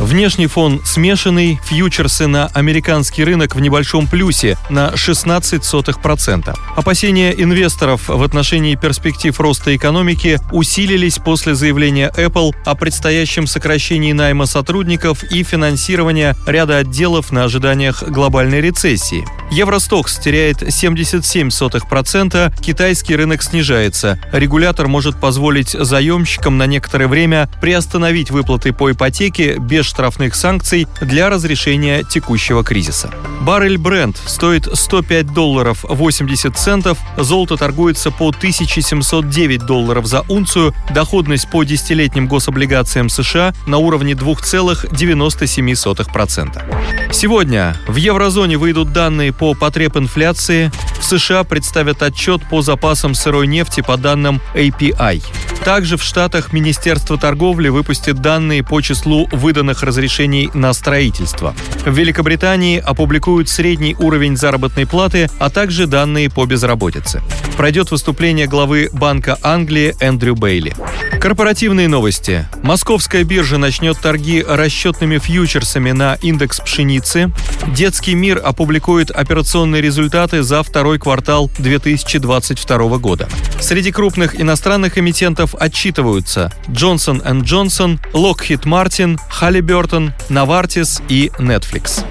Внешний фон смешанный, фьючерсы на американский рынок в небольшом плюсе на 16%. Опасения инвесторов в отношении перспектив роста экономики усилились после заявления Apple о предстоящем сокращении найма сотрудников и финансирования ряда отделов на ожиданиях глобальной рецессии. Евростокс теряет 77%, китайский рынок снижается. Регулятор может позволить заемщикам на некоторое время приостановить выплаты по ипотеке без штрафных санкций для разрешения текущего кризиса. Баррель Бренд стоит 105 долларов 80 центов, золото торгуется по 1709 долларов за унцию, доходность по десятилетним гособлигациям США на уровне 2,97%. Сегодня в еврозоне выйдут данные по потреб инфляции, в США представят отчет по запасам сырой нефти по данным API. Также в Штатах Министерство торговли выпустит данные по числу выданных разрешений на строительство. В Великобритании опубликуют средний уровень заработной платы, а также данные по безработице. Пройдет выступление главы Банка Англии Эндрю Бейли. Корпоративные новости. Московская биржа начнет торги расчетными фьючерсами на индекс пшеницы. Детский мир опубликует операционные результаты за второй квартал 2022 года. Среди крупных иностранных эмитентов отчитываются Johnson Johnson, Lockheed Martin, Halliburton, Novartis и Netflix.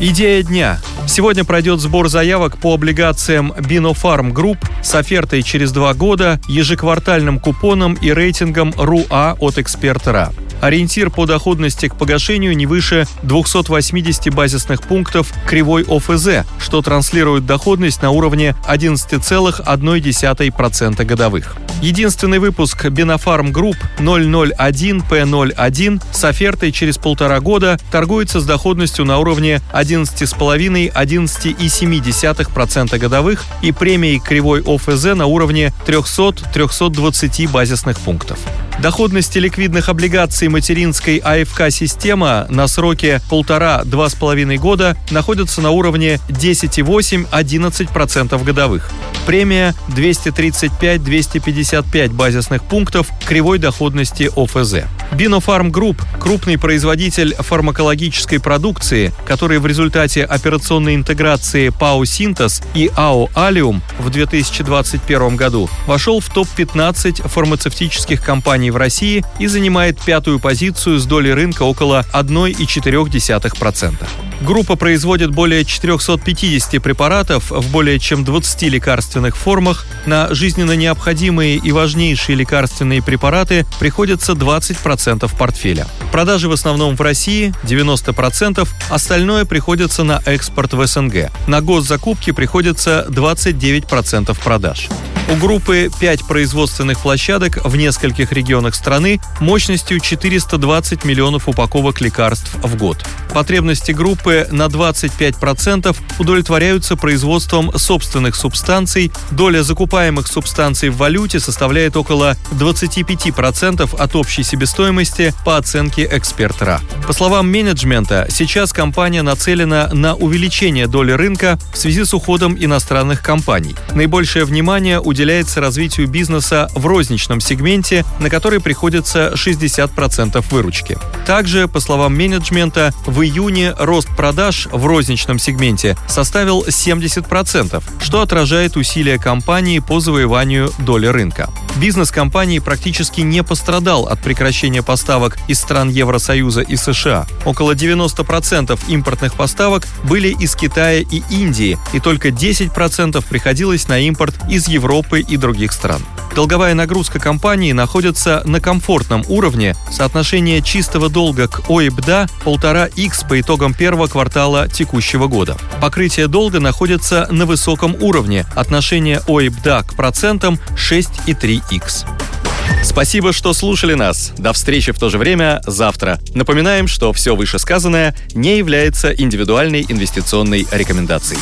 Идея дня. Сегодня пройдет сбор заявок по облигациям Binofarm Group с офертой через два года, ежеквартальным купоном и рейтингом РУА от эксперта Ориентир по доходности к погашению не выше 280 базисных пунктов кривой ОФЗ, что транслирует доходность на уровне 11,1% годовых. Единственный выпуск Binofarm Group 001P01 с офертой через полтора года торгуется с доходностью на уровне 11,5-11,7% годовых и премией кривой ОФЗ на уровне 300-320 базисных пунктов. Доходности ликвидных облигаций материнской АФК-система на сроке полтора-два с половиной года находятся на уровне 10,8-11% годовых. Премия 235-255 базисных пунктов кривой доходности ОФЗ. Binofarm Group – крупный производитель фармакологической продукции, который в результате операционной интеграции ПАО «Синтез» и АО «Алиум» в 2021 году вошел в топ-15 фармацевтических компаний в России и занимает пятую позицию с долей рынка около 1,4%. Группа производит более 450 препаратов в более чем 20 лекарственных формах. На жизненно необходимые и важнейшие лекарственные препараты приходится 20% портфеля. Продажи в основном в России 90%, остальное приходится на экспорт в СНГ. На госзакупки приходится 29% продаж. У группы 5 производственных площадок в нескольких регионах страны мощностью 420 миллионов упаковок лекарств в год. Потребности группы на 25% удовлетворяются производством собственных субстанций. Доля закупаемых субстанций в валюте составляет около 25% от общей себестоимости по оценке экспертра. По словам менеджмента, сейчас компания нацелена на увеличение доли рынка в связи с уходом иностранных компаний. Наибольшее внимание уделяется развитию бизнеса в розничном сегменте, на который приходится 60% выручки. Также, по словам менеджмента, в июне рост продаж в розничном сегменте составил 70%, что отражает усилия компании по завоеванию доли рынка. Бизнес компании практически не пострадал от прекращения поставок из стран Евросоюза и США. Около 90% импортных поставок были из Китая и Индии, и только 10% приходилось на импорт из Европы и других стран. Долговая нагрузка компании находится на комфортном уровне. Соотношение чистого долга к ОИБДА 1,5x по итогам первого квартала текущего года. Покрытие долга находится на высоком уровне. Отношение ОИБДА к процентам 6,3x. Спасибо, что слушали нас. До встречи в то же время завтра. Напоминаем, что все вышесказанное не является индивидуальной инвестиционной рекомендацией.